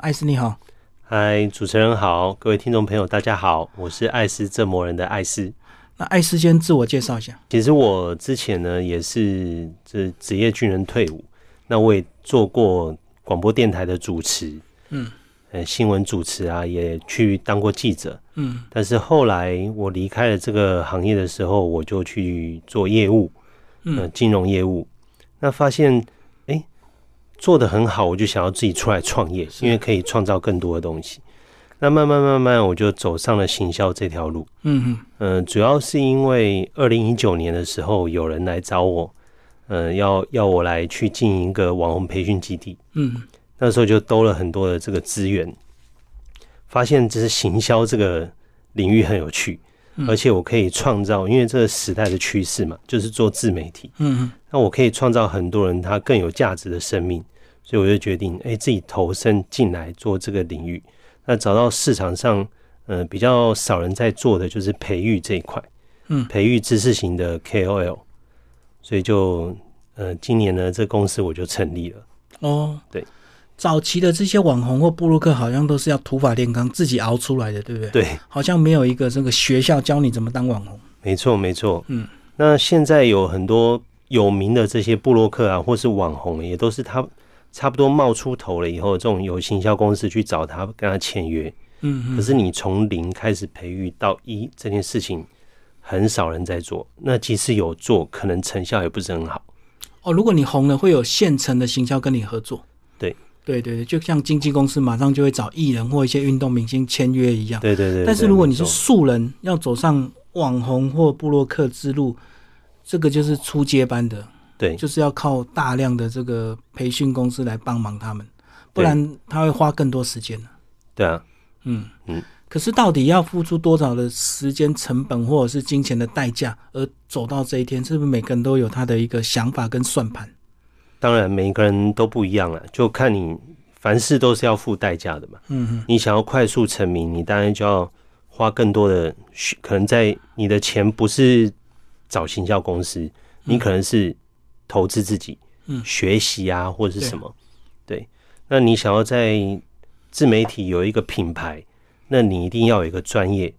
艾斯你好，嗨，主持人好，各位听众朋友大家好，我是艾斯这魔人的艾斯。那艾斯先自我介绍一下。其实我之前呢也是这职业军人退伍，那我也做过广播电台的主持，嗯，呃，新闻主持啊，也去当过记者，嗯。但是后来我离开了这个行业的时候，我就去做业务，嗯，金融业务，那发现。做的很好，我就想要自己出来创业，因为可以创造更多的东西。那慢慢慢慢，我就走上了行销这条路。嗯嗯，呃，主要是因为二零一九年的时候，有人来找我，嗯，要要我来去经营一个网红培训基地。嗯，那时候就兜了很多的这个资源，发现这是行销这个领域很有趣，而且我可以创造，因为这个时代的趋势嘛，就是做自媒体。嗯嗯。那我可以创造很多人他更有价值的生命，所以我就决定，哎，自己投身进来做这个领域。那找到市场上，呃，比较少人在做的就是培育这一块，嗯，培育知识型的 KOL，所以就，呃，今年呢，这公司我就成立了。哦，对，早期的这些网红或布洛克好像都是要土法炼钢，自己熬出来的，对不对？对，好像没有一个这个学校教你怎么当网红。没错，没错。嗯，那现在有很多。有名的这些布洛克啊，或是网红，也都是他差不多冒出头了以后，这种有行销公司去找他跟他签约。嗯，可是你从零开始培育到一这件事情，很少人在做。那即使有做，可能成效也不是很好。哦，如果你红了，会有现成的行销跟你合作。对，对对对，就像经纪公司马上就会找艺人或一些运动明星签约一样。对对对。但是如果你是素人，要走上网红或布洛克之路。这个就是初阶班的，对，就是要靠大量的这个培训公司来帮忙他们，不然他会花更多时间对啊，嗯嗯。可是到底要付出多少的时间成本或者是金钱的代价，而走到这一天，是不是每个人都有他的一个想法跟算盘？当然，每个人都不一样了，就看你凡事都是要付代价的嘛。嗯嗯。你想要快速成名，你当然就要花更多的，可能在你的钱不是。找行销公司，你可能是投资自己，嗯，学习啊，或者是什么，对。那你想要在自媒体有一个品牌，那你一定要有一个专业。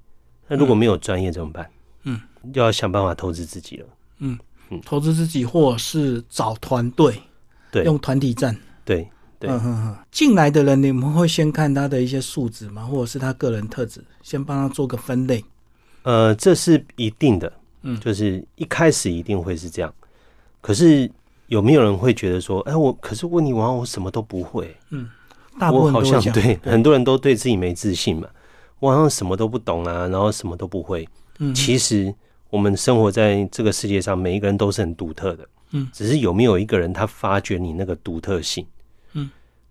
那如果没有专业怎么办？嗯，就要想办法投资自己了。嗯嗯，投资自己，或者是找团队，对，用团体战，对对。进来的人，你们会先看他的一些素质吗？或者是他个人特质，先帮他做个分类？呃，这是一定的。嗯，就是一开始一定会是这样，可是有没有人会觉得说，哎，我可是问你完，我什么都不会。嗯，大部分好像对很多人都对自己没自信嘛，我好像什么都不懂啊，然后什么都不会。嗯，其实我们生活在这个世界上，每一个人都是很独特的。嗯，只是有没有一个人他发掘你那个独特性？嗯，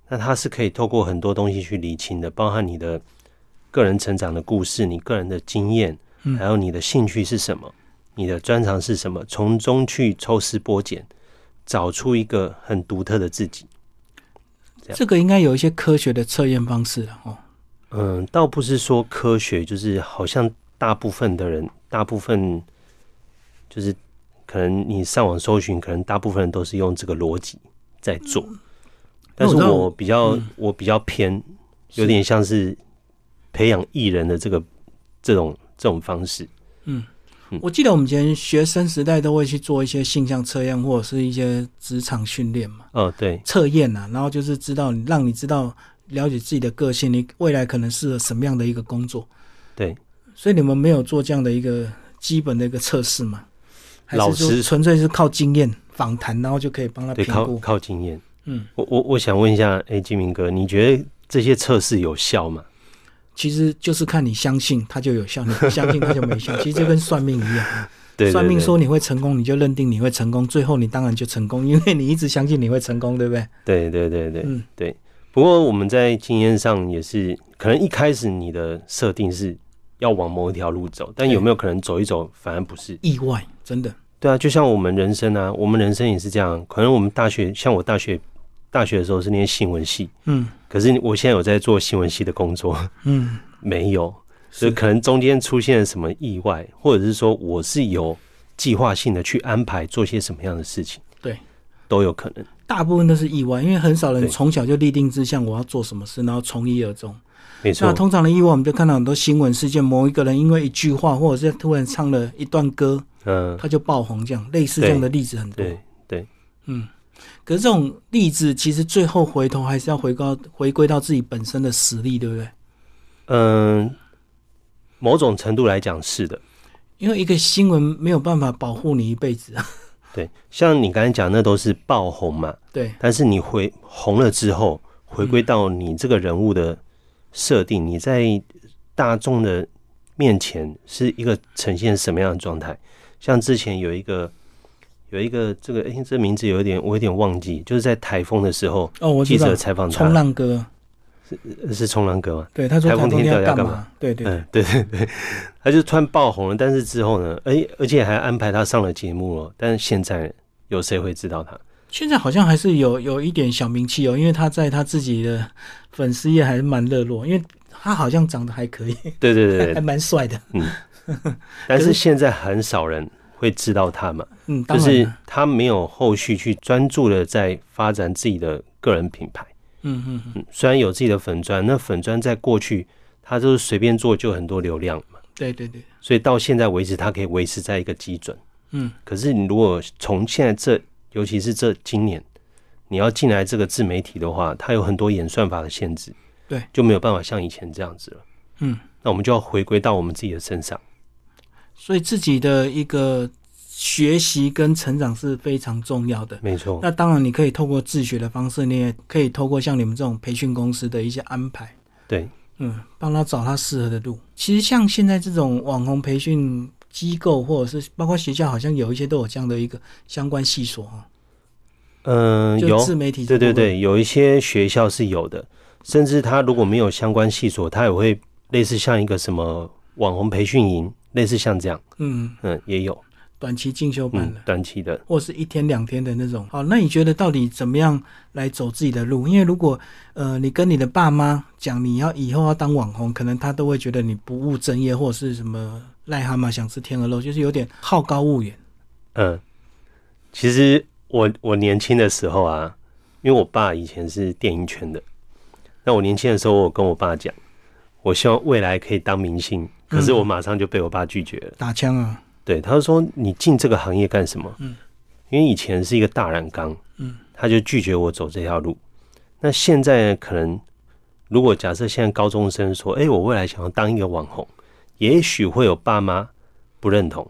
那他是可以透过很多东西去理清的，包含你的个人成长的故事，你个人的经验，还有你的兴趣是什么。你的专长是什么？从中去抽丝剥茧，找出一个很独特的自己。这个应该有一些科学的测验方式了哦。嗯，倒不是说科学，就是好像大部分的人，大部分就是可能你上网搜寻，可能大部分人都是用这个逻辑在做。但是我比较，我比较偏，有点像是培养艺人的这个这种这种方式。嗯。我记得我们以前学生时代都会去做一些性向测验或者是一些职场训练嘛。哦，对，测验呐，然后就是知道让你知道了解自己的个性，你未来可能适合什么样的一个工作。对，所以你们没有做这样的一个基本的一个测试吗？老师纯粹是靠经验访谈，然后就可以帮他评估。靠靠经验。嗯，我我我想问一下，哎，金明哥，你觉得这些测试有效吗？其实就是看你相信它就有效，你 不相信它就没效。其实就跟算命一样，对算命说你会成功，你就认定你会成功，最后你当然就成功，因为你一直相信你会成功，对不对？对对对对，嗯对。不过我们在经验上也是，可能一开始你的设定是要往某一条路走，但有没有可能走一走反而不是意外？真的？对啊，就像我们人生啊，我们人生也是这样。可能我们大学，像我大学。大学的时候是念新闻系，嗯，可是我现在有在做新闻系的工作，嗯，没有，所以可能中间出现了什么意外，或者是说我是有计划性的去安排做些什么样的事情，对，都有可能。大部分都是意外，因为很少人对从小就立定志向，我要做什么事，然后从一而终。没错。那，通常的意外，我们就看到很多新闻事件，某一个人因为一句话，或者是突然唱了一段歌，嗯，他就爆红，这样类似这样的例子很多。对对，可是这种例子，其实最后回头还是要回高回归到自己本身的实力，对不对？嗯，某种程度来讲是的，因为一个新闻没有办法保护你一辈子啊。对，像你刚才讲，那都是爆红嘛，对，但是你回红了之后，回归到你这个人物的设定，你在大众的面前是一个呈现什么样的状态？像之前有一个有一个这个，哎、这名字有一点我有点忘记，就是在台风的时候，哦，我记者采访他冲，浪哥，是是冲浪哥吗？对，他说台风天要干嘛嘛？对对，嗯，对对对，他就突然爆红了，但是之后呢，哎、而且还安排他上了节目了，但是现在有谁会知道他？现在好像还是有有一点小名气哦，因为他在他自己的粉丝页还是蛮热络，因为他好像长得还可以，对对对 还，蛮帅的。嗯 但是现在很少人会知道他嘛，嗯，就是他没有后续去专注的在发展自己的个人品牌。嗯嗯嗯，嗯，虽然有自己的粉砖，那粉砖在过去他就是随便做就很多流量嘛，对对对，所以到现在为止，它可以维持在一个基准。嗯，可是你如果从现在这，尤其是这今年，你要进来这个自媒体的话，它有很多演算法的限制，对，就没有办法像以前这样子了。嗯，那我们就要回归到我们自己的身上。所以自己的一个学习跟成长是非常重要的。没错，那当然，你可以透过自学的方式，你也可以透过像你们这种培训公司的一些安排，对，嗯，帮他找他适合的路。其实像现在这种网红培训机构，或者是包括学校，好像有一些都有这样的一个相关系所哈，嗯、就有，自媒体对对对，有一些学校是有的，甚至他如果没有相关系所，他也会类似像一个什么网红培训营，类似像这样，嗯，嗯，也有，短期进修班嗯的，，短期的，或是一天两天的那种。好，那你觉得到底怎么样来走自己的路？因为如果呃你跟你的爸妈讲你要以后要当网红，可能他都会觉得你不务正业，或者是什么癞蛤蟆想吃天鹅肉，就是有点好高骛远。嗯，其实我我年轻的时候啊，因为我爸以前是电影圈的，那我年轻的时候，我跟我爸讲，我希望未来可以当明星，可是我马上就被我爸拒绝了。打枪啊，对，他就说你进这个行业干什么？嗯，因为以前是一个大染缸，嗯，他就拒绝我走这条路。那现在可能，如果假设现在高中生说，哎、我未来想要当一个网红，也许会有爸妈不认同，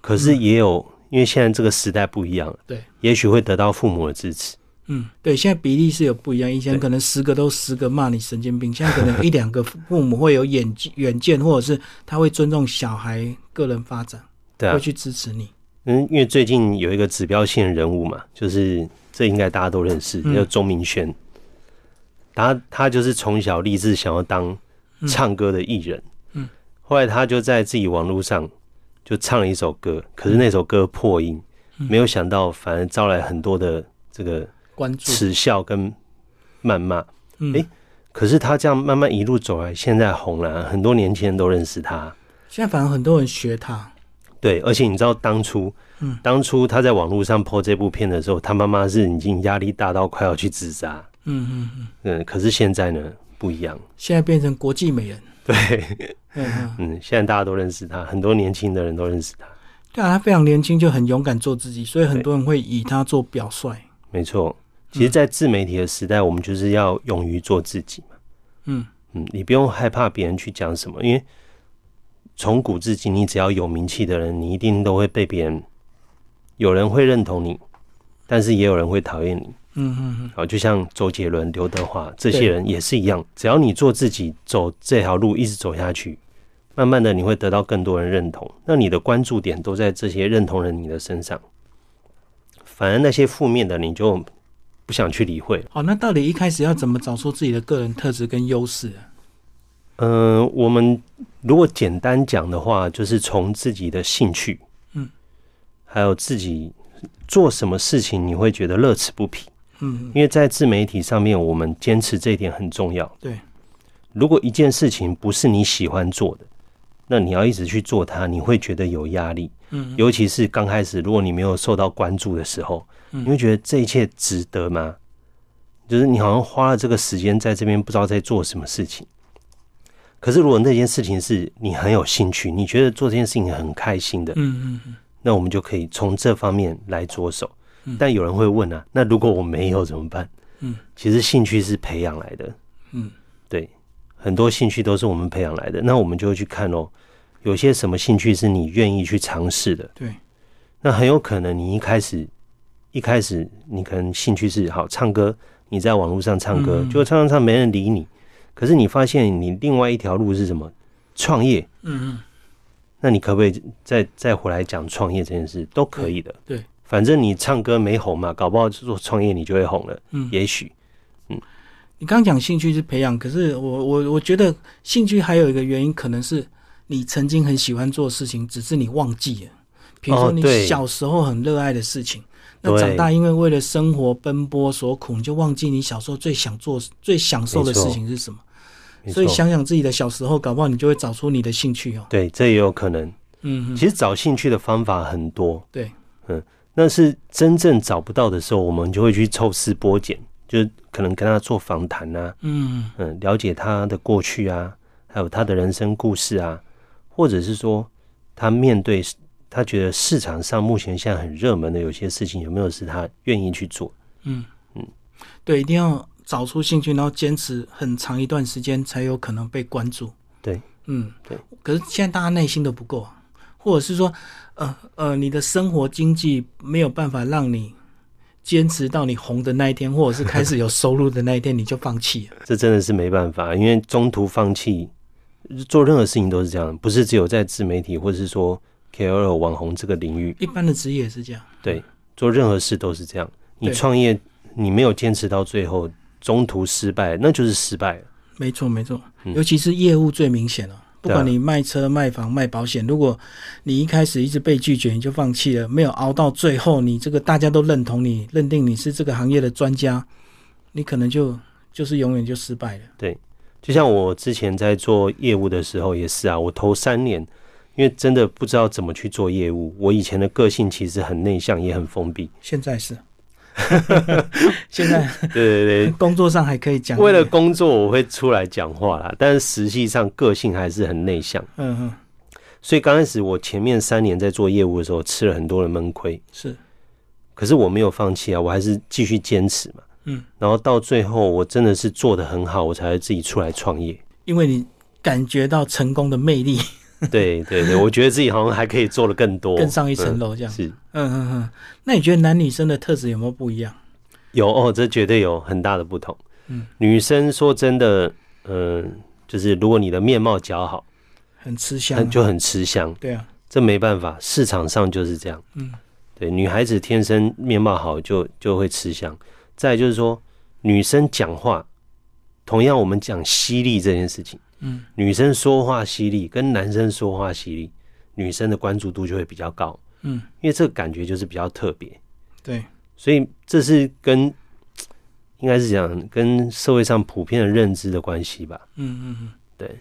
可是也有，因为现在这个时代不一样了，对，也许会得到父母的支持。嗯，对，现在比例是有不一样，以前可能十个都十个骂你神经病，现在可能一两个父母会有远远见，或者是他会尊重小孩个人发展，对啊。会，去支持你。嗯，因为最近有一个指标性的人物嘛，就是这应该大家都认识，嗯。叫钟明轩。他他就是从小立志想要当唱歌的艺人，嗯，后来他就在自己网络上就唱了一首歌，可是那首歌破音，嗯。没有想到反而招来很多的这个关注，耻笑跟谩骂。嗯，诶可是他这样慢慢一路走来，现在红了，很多年轻人都认识他。现在反而很多人学他，对，而且你知道当初，嗯。当初他在网络上 po 这部片的时候，他妈妈是已经压力大到快要去自杀。嗯嗯嗯，嗯，可是现在呢不一样，现在变成国际美人，对，嗯嗯，嗯，现在大家都认识他，很多年轻的人都认识他，对啊，他非常年轻就很勇敢做自己，所以很多人会以他做表率。没错。其实，在自媒体的时代，我们就是要勇于做自己嘛。嗯嗯，你不用害怕别人去讲什么，因为从古至今，你只要有名气的人，你一定都会被别人，有人会认同你，但是也有人会讨厌你。嗯嗯嗯，啊，就像周杰伦、刘德华这些人也是一样，只要你做自己，走这条路一直走下去，慢慢的你会得到更多人认同，那你的关注点都在这些认同人你的身上，反而那些负面的你就不想去理会。好，那到底一开始要怎么找出自己的个人特质跟优势啊？嗯、我们如果简单讲的话，就是从自己的兴趣，嗯，还有自己做什么事情你会觉得乐此不疲。嗯，因为在自媒体上面，我们坚持这一点很重要。对，如果一件事情不是你喜欢做的，那你要一直去做它，你会觉得有压力。嗯，尤其是刚开始，如果你没有受到关注的时候，你会觉得这一切值得吗？就是你好像花了这个时间在这边，不知道在做什么事情。可是如果那件事情是你很有兴趣，你觉得做这件事情很开心的，嗯嗯嗯，那我们就可以从这方面来着手。但有人会问啊，那如果我没有怎么办？嗯，其实兴趣是培养来的。嗯，对，很多兴趣都是我们培养来的。那我们就会去看哦，有些什么兴趣是你愿意去尝试的？对，那很有可能你一开始一开始你可能兴趣是好唱歌，你在网络上唱歌，就唱唱唱没人理你。可是你发现你另外一条路是什么？创业。嗯嗯，那你可不可以再再回来讲创业这件事？都可以的。对。反正你唱歌没红嘛，搞不好做创业你就会红了。嗯，也许，嗯，你刚讲兴趣是培养，可是我我我觉得兴趣还有一个原因，可能是你曾经很喜欢做的事情，只是你忘记了。比如说你小时候很热爱的事情，那长大因为为了生活奔波所苦，你就忘记你小时候最想做、最享受的事情是什么。所以想想自己的小时候，搞不好你就会找出你的兴趣哦。对，这也有可能。嗯，其实找兴趣的方法很多。对，嗯。那是真正找不到的时候，我们就会去抽丝剥茧，就可能跟他做访谈啊，嗯嗯，了解他的过去啊，还有他的人生故事啊，或者是说他面对他觉得市场上目前现在很热门的有些事情，有没有是他愿意去做？嗯嗯，对，一定要找出兴趣，然后坚持很长一段时间，才有可能被关注。对，嗯对。可是现在大家耐心都不够，或者是说。呃呃，你的生活经济没有办法让你坚持到你红的那一天，或者是开始有收入的那一天，你就放弃了。这真的是没办法，因为中途放弃做任何事情都是这样，不是只有在自媒体或者是说 KOL 网红这个领域，一般的职业也是这样。对，做任何事都是这样。你创业，你没有坚持到最后，中途失败，那就是失败了。没错，没错，尤其是业务最明显了。不管你卖车、卖房、卖保险，如果你一开始一直被拒绝，你就放弃了，没有熬到最后，你这个大家都认同你，认定你是这个行业的专家，你可能就就是永远就失败了。对，就像我之前在做业务的时候也是啊，我头三年，因为真的不知道怎么去做业务，我以前的个性其实很内向，也很封闭。现在是。现在对对对，工作上还可以讲。为了工作，我会出来讲话啦，但是实际上个性还是很内向。嗯哼。所以刚开始我前面三年在做业务的时候，吃了很多的闷亏。是。可是我没有放弃啊，我还是继续坚持嘛。嗯。然后到最后，我真的是做的很好，我才自己出来创业。因为你感觉到成功的魅力。对对对，我觉得自己好像还可以做的更多，更上一层楼这样。是，嗯嗯嗯。那你觉得男女生的特质有没有不一样？有哦，这绝对有很大的不同。嗯，女生说真的，嗯，就是如果你的面貌姣好，很吃香，就很吃香。对啊，这没办法，市场上就是这样。嗯，对，女孩子天生面貌好就就会吃香。再就是说，女生讲话，同样我们讲犀利这件事情。嗯，女生说话犀利，跟男生说话犀利，女生的关注度就会比较高。嗯，因为这个感觉就是比较特别。对，所以这是跟应该是讲跟社会上普遍的认知的关系吧。嗯嗯嗯，对，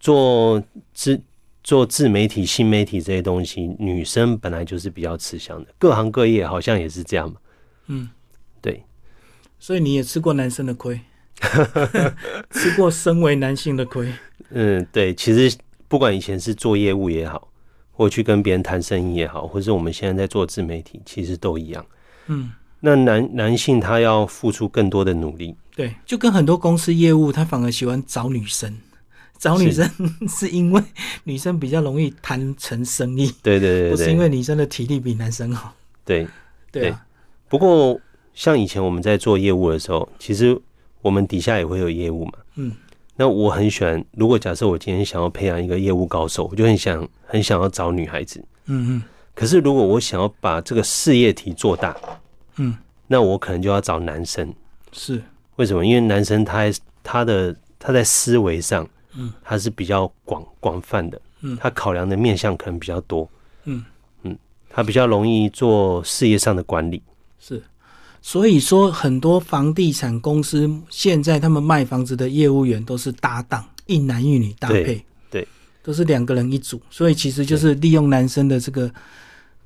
做自做自媒体、新媒体这些东西，女生本来就是比较吃香的，各行各业好像也是这样嘛。嗯，对，所以你也吃过男生的亏。吃过身为男性的亏。嗯，对，其实不管以前是做业务也好，或去跟别人谈生意也好，或是我们现在在做自媒体，其实都一样。嗯，那男男性他要付出更多的努力。对，就跟很多公司业务，他反而喜欢找女生，找女生是 因为女生比较容易谈成生意。对对对，不是因为女生的体力比男生好。对对啊。不过像以前我们在做业务的时候，其实。我们底下也会有业务嘛，嗯，那我很喜欢。如果假设我今天想要培养一个业务高手，我就很想很想要找女孩子，嗯嗯。可是如果我想要把这个事业体做大，嗯，那我可能就要找男生。是为什么？因为男生他他的他在思维上，嗯，他是比较广广泛的，嗯，他考量的面向可能比较多，嗯嗯，他比较容易做事业上的管理，是。所以说，很多房地产公司现在他们卖房子的业务员都是搭档，一男一女搭配。对，都是两个人一组，所以其实就是利用男生的这个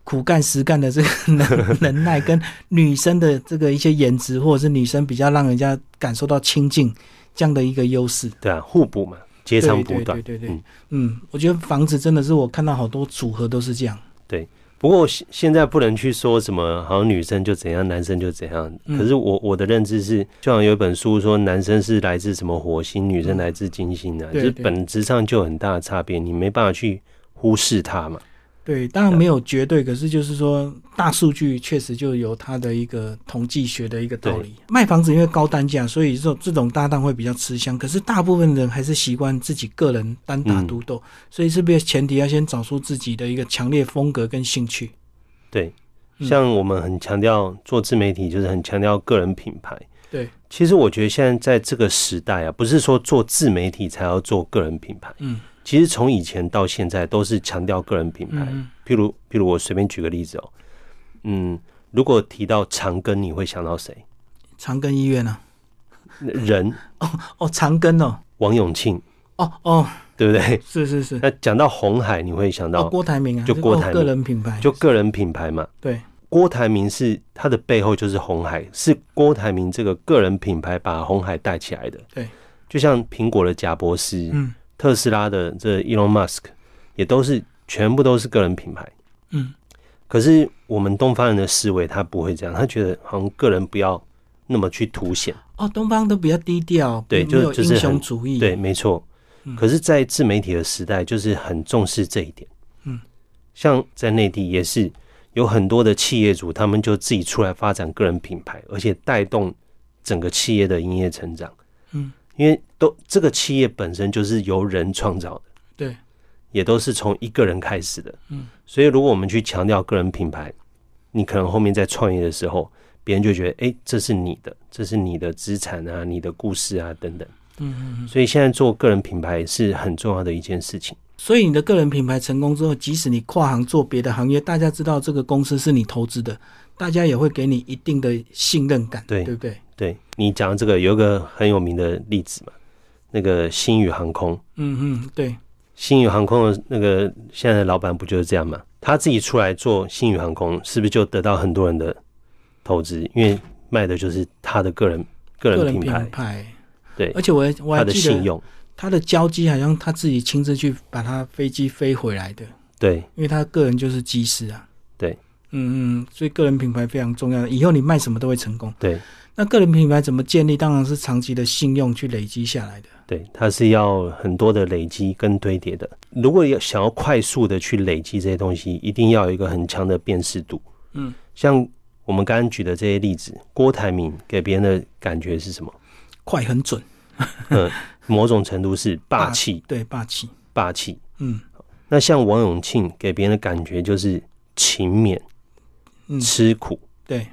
苦干实干的这个 能能耐，跟女生的这个一些颜值，或者是女生比较让人家感受到亲近这样的一个优势。对啊，互补嘛，截长补短。对对对对，嗯，我觉得房子真的是我看到好多组合都是这样。对。不过现现在不能去说什么，好像女生就怎样，男生就怎样。可是我我的认知是，就像有一本书说，男生是来自什么火星，女生来自金星啊，就是本质上就有很大的差别，你没办法去忽视它嘛。对，当然没有绝对，可是就是说，大数据确实就有它的一个统计学的一个道理。卖房子因为高单价，所以这这种搭档会比较吃香。可是大部分人还是习惯自己个人单打独斗，所以是不是前提要先找出自己的一个强烈风格跟兴趣？对，像我们很强调做自媒体，就是很强调个人品牌。对，其实我觉得现在在这个时代啊，不是说做自媒体才要做个人品牌。嗯。其实从以前到现在都是强调个人品牌，譬如譬如我随便举个例子哦，嗯，如果提到长庚，你会想到谁？长庚医院呢？人哦哦，长庚哦，王永庆哦哦，对不对？是是是。那讲到红海，你会想到郭台铭啊？就郭台铭个人品牌，就个人品牌嘛。对，郭台铭是他的背后就是红海，是郭台铭这个个人品牌把红海带起来的。对，就像苹果的贾博士，嗯。特斯拉的这 Elon Musk 也都是全部都是个人品牌，嗯，可是我们东方人的思维他不会这样，他觉得好像个人不要那么去凸显。哦，东方都比较低调，对，就就是英雄主义，对，没错。可是，在自媒体的时代，就是很重视这一点，嗯，像在内地也是有很多的企业主，他们就自己出来发展个人品牌，而且带动整个企业的营业成长，嗯。因为都这个企业本身就是由人创造的，对，也都是从一个人开始的，嗯，所以如果我们去强调个人品牌，你可能后面在创业的时候，别人就觉得，哎，这是你的，这是你的资产啊，你的故事啊，等等，嗯嗯嗯，所以现在做个人品牌是很重要的一件事情。所以你的个人品牌成功之后，即使你跨行做别的行业，大家知道这个公司是你投资的，大家也会给你一定的信任感，对，对不对？对你讲的这个有一个很有名的例子嘛，那个星宇航空，嗯嗯，对，星宇航空的那个现在的老板不就是这样吗？他自己出来做星宇航空，是不是就得到很多人的投资？因为卖的就是他的个人个人品牌，对，而且我我还记得他的交机好像他自己亲自去把他飞机飞回来的，对，因为他个人就是机师啊，对，嗯嗯，所以个人品牌非常重要，以后你卖什么都会成功，对。那个人品牌怎么建立？当然是长期的信用去累积下来的。对，它是要很多的累积跟堆叠的。如果要想要快速的去累积这些东西，一定要有一个很强的辨识度。嗯，像我们刚刚举的这些例子，郭台铭给别人的感觉是什么？快很准。嗯，某种程度是霸气。对，霸气，霸气。嗯，那像王永庆给别人的感觉就是勤勉，嗯吃苦。对。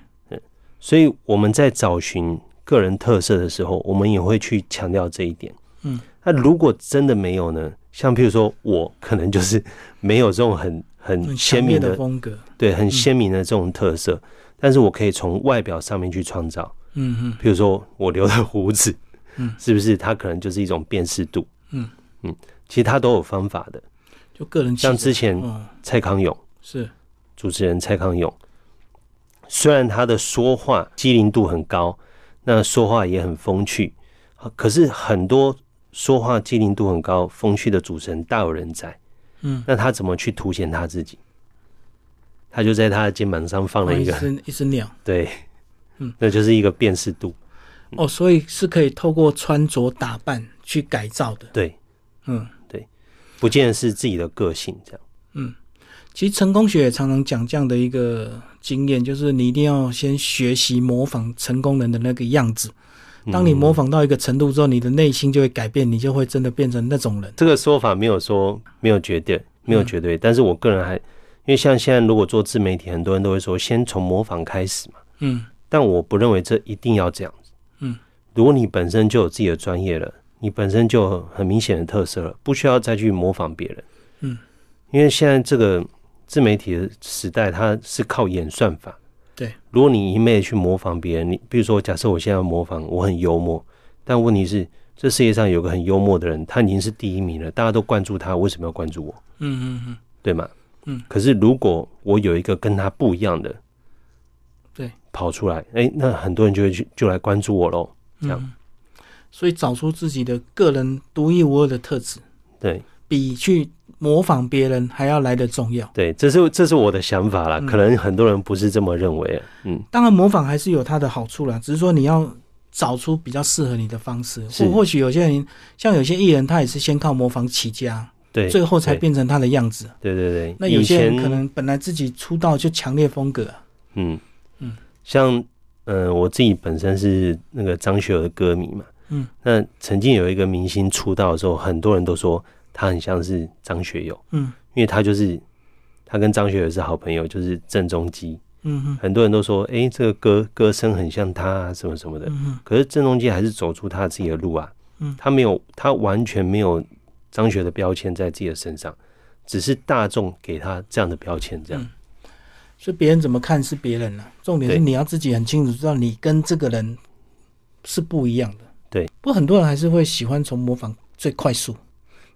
所以我们在找寻个人特色的时候，我们也会去强调这一点。嗯，那如果真的没有呢？像譬如说，我可能就是没有这种很很鲜明的风格，对，很鲜明的这种特色。但是我可以从外表上面去创造。嗯嗯，譬如说我留的胡子，嗯，是不是它可能就是一种辨识度？嗯嗯，其实它都有方法的。就个人像之前蔡康永是主持人蔡康永。虽然他的说话机灵度很高，那说话也很风趣，可是很多说话机灵度很高、风趣的主持人大有人在。嗯，那他怎么去凸显他自己？他就在他的肩膀上放了一个一只鸟。对，嗯，那就是一个辨识度。哦，所以是可以透过穿着打扮去改造的。对，嗯，对，不见得是自己的个性这样。嗯。其实成功学也常常讲这样的一个经验，就是你一定要先学习模仿成功人的那个样子。当你模仿到一个程度之后，你的内心就会改变，你就会真的变成那种人。这个说法没有说没有绝对，没有绝对。但是我个人还，因为像现在如果做自媒体，很多人都会说先从模仿开始嘛。嗯。但我不认为这一定要这样子。嗯。如果你本身就有自己的专业了，你本身就很明显的特色了，不需要再去模仿别人。嗯。因为现在这个。自媒体的时代，它是靠演算法。对，如果你一昧去模仿别人，你比如说，假设我现在模仿，我很幽默，但问题是，这世界上有个很幽默的人，他已经是第一名了，大家都关注他，为什么要关注我？嗯嗯嗯，对吗？嗯。可是如果我有一个跟他不一样的，对，跑出来，哎，那很多人就会去就来关注我喽。这样，所以找出自己的个人独一无二的特质，对，比去模仿别人还要来的重要。对，这是这是我的想法啦，可能很多人不是这么认为。嗯，当然模仿还是有它的好处啦，只是说你要找出比较适合你的方式。或或许有些人，像有些艺人，他也是先靠模仿起家，对，最后才变成他的样子。对对对。那有些人可能本来自己出道就强烈风格。嗯嗯，像。嗯，我自己本身是那个张学友的歌迷嘛。嗯，那曾经有一个明星出道的时候，很多人都说他很像是张学友。嗯，因为他就是他跟张学友是好朋友，就是郑中基。嗯哼，很多人都说，哎，这个歌歌声很像他啊，什么什么的。嗯可是郑中基还是走出他自己的路啊。嗯，他没有，他完全没有张学的标签在自己的身上，只是大众给他这样的标签，这样。所以别人怎么看是别人了，重点是你要自己很清楚知道你跟这个人是不一样的。对，不过很多人还是会喜欢从模仿最快速，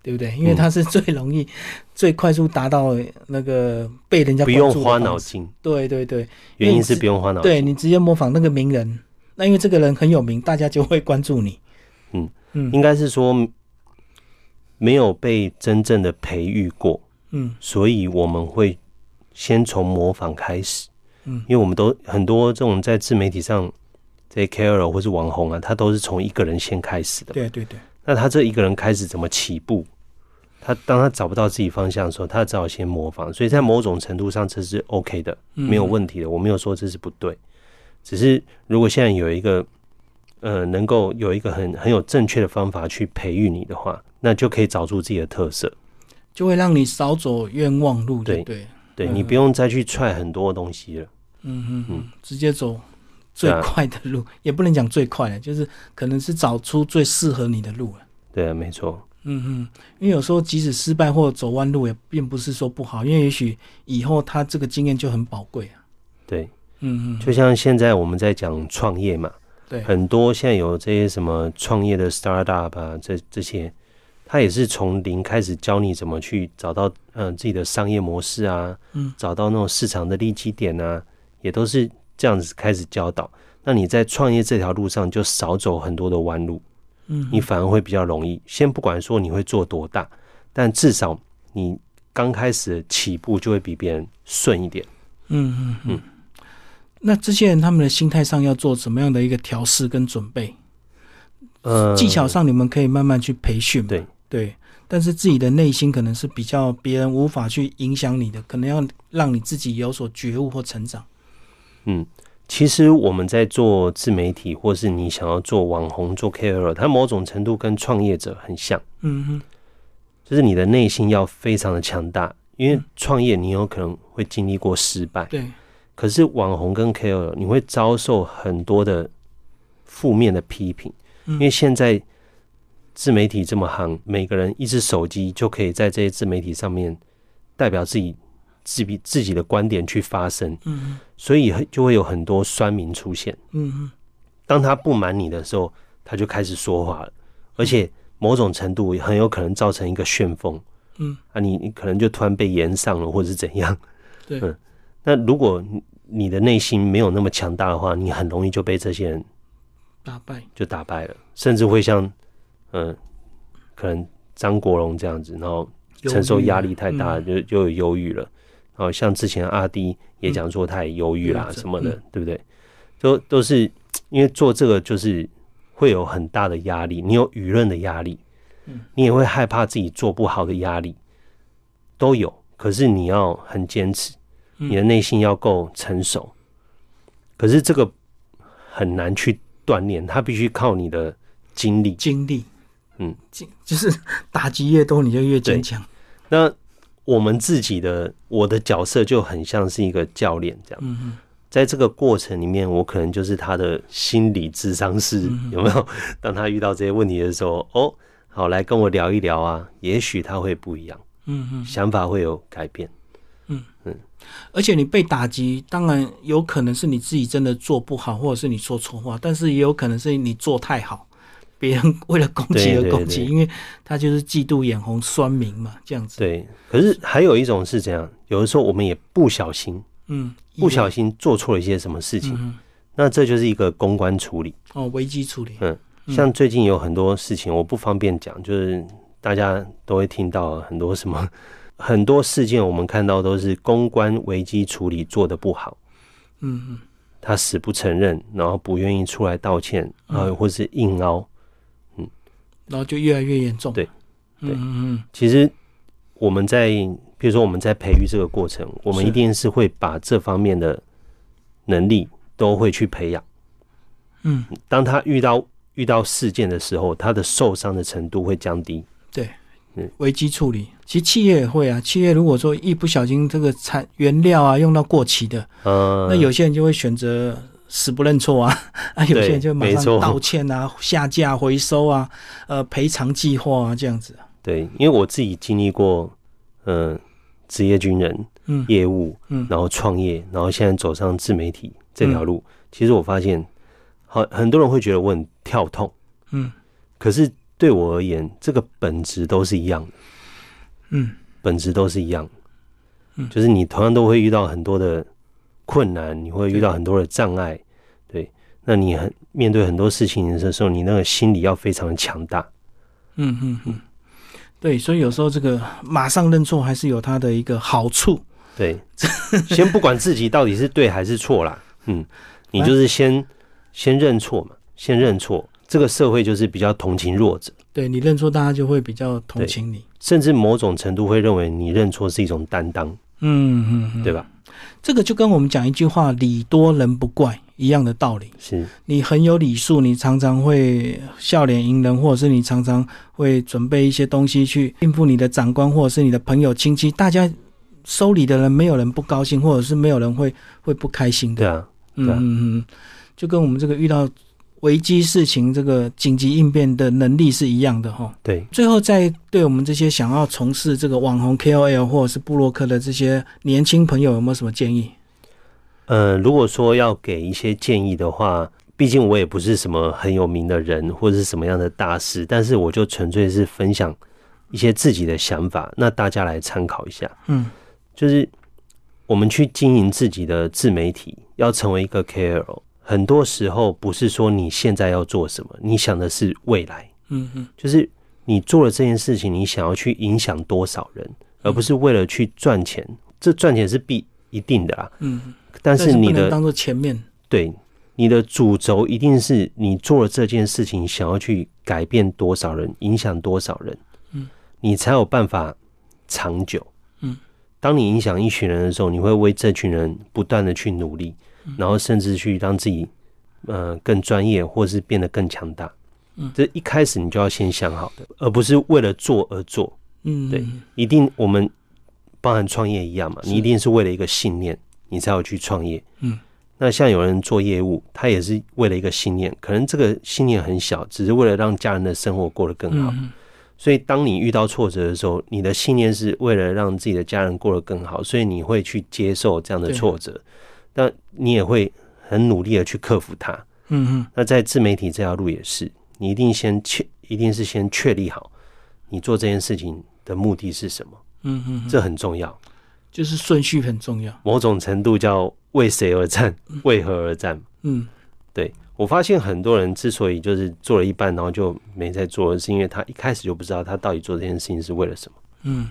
对不对？因为他是最容易、最快速达到那个被人家不用花脑筋。对对对，原因是不用花脑筋。对你直接模仿那个名人，那因为这个人很有名，大家就会关注你。嗯嗯，应该是说没有被真正的培育过。嗯，所以我们会。先从模仿开始，嗯，因为我们都很多这种在自媒体上，这些 KOL 或是网红啊，他都是从一个人先开始的，对对对。那他这一个人开始怎么起步？他当他找不到自己方向的时候，他只好先模仿。所以在某种程度上，这是 OK 的，没有问题的。我没有说这是不对，只是如果现在有一个呃，能够有一个很很有正确的方法去培育你的话，那就可以找出自己的特色，就会让你少走冤枉路，对对。对你不用再去踹很多东西了，嗯嗯嗯，直接走最快的路，也不能讲最快的，就是可能是找出最适合你的路了。对啊，没错。嗯嗯，因为有时候即使失败或走弯路，也并不是说不好，因为也许以后他这个经验就很宝贵啊。对，嗯嗯，就像现在我们在讲创业嘛，对，很多现在有这些什么创业的 startup 啊，这这些。他也是从零开始教你怎么去找到嗯自己的商业模式啊，嗯，找到那种市场的利基点啊，也都是这样子开始教导。那你在创业这条路上就少走很多的弯路，嗯，你反而会比较容易。先不管说你会做多大，但至少你刚开始起步就会比别人顺一点。嗯嗯嗯。那这些人他们的心态上要做什么样的一个调试跟准备？呃，技巧上你们可以慢慢去培训。对。对，但是自己的内心可能是比较别人无法去影响你的，可能要让你自己有所觉悟或成长。嗯，其实我们在做自媒体，或是你想要做网红、做 KOL，它某种程度跟创业者很像。嗯哼，就是你的内心要非常的强大，因为创业你有可能会经历过失败。对，可是网红跟 KOL，你会遭受很多的负面的批评，因为现在。自媒体这么行，每个人一只手机就可以在这些自媒体上面代表自己自己自己的观点去发声，嗯，所以就会有很多酸民出现，嗯当他不满你的时候，他就开始说话了，而且某种程度很有可能造成一个旋风，嗯。啊，你你可能就突然被延上了，或者是怎样，对，嗯，那如果你的内心没有那么强大的话，你很容易就被这些人打败，就打败了，甚至会像。嗯，可能张国荣这样子，然后承受压力太大，就就有忧郁了。然后像之前阿弟也讲说他也忧郁啦什么的，对不对？都都是因为做这个就是会有很大的压力，你有舆论的压力，嗯，你也会害怕自己做不好的压力，都有。可是你要很坚持，你的内心要够成熟。可是这个很难去锻炼，它必须靠你的经历，经历。嗯，经就是 打击越多，你就越坚强。那我们自己的我的角色就很像是一个教练这样。嗯在这个过程里面，我可能就是他的心理智商师，有没有？当他遇到这些问题的时候，哦，好，来跟我聊一聊啊，也许他会不一样。嗯嗯，想法会有改变。嗯嗯，而且你被打击，当然有可能是你自己真的做不好，或者是你说错话，但是也有可能是你做太好。别人为了攻击而攻击，因为他就是嫉妒、眼红、酸民嘛，这样子。，对。可是还有一种是怎样？有的时候我们也不小心，嗯，不小心做错了一些什么事情，嗯那这就是一个公关处理。哦，危机处理。嗯，像最近有很多事情，我不方便讲，就是大家都会听到很多什么 很多事件，我们看到都是公关危机处理做的不好，嗯嗯，他死不承认，然后不愿意出来道歉，嗯啊，或是硬凹。然后就越来越严重。对，对嗯嗯，其实我们在，比如说我们在培育这个过程，我们一定是会把这方面的能力都会去培养。嗯，当他遇到遇到事件的时候，他的受伤的程度会降低。对，嗯危机处理，其实企业也会啊。企业如果说一不小心这个产原料啊用到过期的，嗯，那有些人就会选择死不认错啊，啊，有些人就马上没错。道歉啊、下架回收啊、呃赔偿计划啊这样子。对，因为我自己经历过，嗯、职业军人、嗯。业务，嗯。然后创业，然后现在走上自媒体这条路，其实我发现，很很多人会觉得我很跳痛，嗯。可是对我而言，这个本质都是一样的，嗯。本质都是一样，嗯。就是你同样都会遇到很多的困难，你会遇到很多的障碍，对，那你很面对很多事情的时候，你那个心理要非常的强大，嗯嗯嗯，对，所以有时候这个马上认错还是有它的一个好处。对，先不管自己到底是对还是错啦，嗯，你就是先先认错嘛，先认错。这个社会就是比较同情弱者，对你认错，大家就会比较同情你。甚至某种程度会认为你认错是一种担当，嗯嗯嗯，对吧？这个就跟我们讲一句话“礼多人不怪”一样的道理。是，你很有礼数，你常常会笑脸迎人，或者是你常常会准备一些东西去应付你的长官，或者是你的朋友亲戚，大家收礼的人没有人不高兴，或者是没有人会会不开心的。对啊，嗯对啊嗯嗯，就跟我们这个遇到危机事情这个紧急应变的能力是一样的哈。对，最后，再对我们这些想要从事这个网红 KOL 或者是布洛克的这些年轻朋友，有没有什么建议？呃，如果说要给一些建议的话，毕竟我也不是什么很有名的人或者是什么样的大师，但是我就纯粹是分享一些自己的想法，那大家来参考一下。嗯就是我们去经营自己的自媒体，要成为一个 KOL，很多时候不是说你现在要做什么，你想的是未来，嗯嗯。就是你做了这件事情，你想要去影响多少人，而不是为了去赚钱。这赚钱是必一定的啦，嗯，但是你的当做前面。对你的主轴一定是你做了这件事情，想要去改变多少人，影响多少人，嗯，你才有办法长久。嗯，当你影响一群人的时候，你会为这群人不断的去努力，嗯然后甚至去让自己呃更专业，或是变得更强大。嗯，这一开始你就要先想好的，而不是为了做而做。嗯，对一定我们包含创业一样嘛，你一定是为了一个信念，你才要去创业。嗯，那像有人做业务，他也是为了一个信念，可能这个信念很小，只是为了让家人的生活过得更好。嗯所以当你遇到挫折的时候，你的信念是为了让自己的家人过得更好，所以你会去接受这样的挫折，但你也会很努力的去克服它。嗯嗯那在自媒体这条路也是，你一定先确，一定是先确立好你做这件事情的目的是什么，嗯嗯，这很重要。就是顺序很重要。某种程度叫为谁而战，为何而战。嗯对我发现很多人之所以就是做了一半，然后就没再做，是因为他一开始就不知道他到底做这件事情是为了什么。嗯，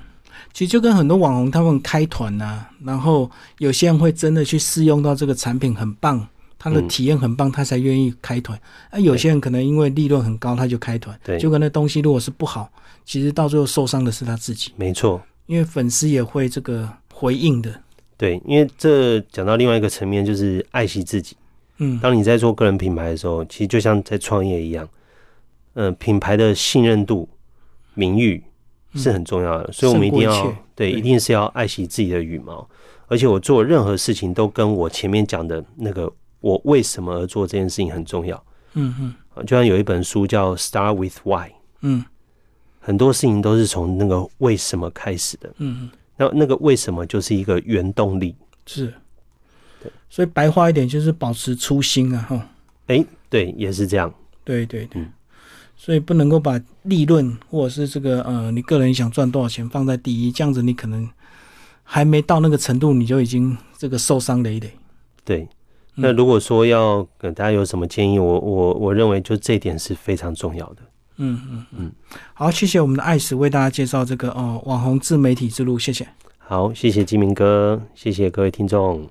其实就跟很多网红他们开团呐、然后有些人会真的去试用到这个产品很棒，他的嗯体验很棒，他才愿意开团。啊，有些人可能因为利润很高，他就开团。对就跟那东西如果是不好，其实到最后受伤的是他自己，没错，因为粉丝也会这个回应的。对，因为这讲到另外一个层面，就是爱惜自己。嗯当你在做个人品牌的时候，其实就像在创业一样，嗯、品牌的信任度、名誉是很重要的，所以我们一定要一对，一定是要爱惜自己的羽毛。而且我做任何事情都跟我前面讲的那个我为什么而做这件事情很重要。嗯嗯啊就像有一本书叫《Start with Why》，嗯很多事情都是从那个为什么开始的。嗯嗯，那那个为什么就是一个原动力。是。对所以白话一点就是保持初心啊，哈。哎、对，也是这样。对对对，嗯所以不能够把利润或者是这个呃你个人想赚多少钱放在第一，这样子你可能还没到那个程度，你就已经这个受伤累累。对，那如果说要给大家有什么建议，我我我认为就这一点是非常重要的。嗯嗯嗯，好，谢谢我们的爱史为大家介绍这个哦网红自媒体之路，谢谢。好，谢谢金明哥，谢谢各位听众。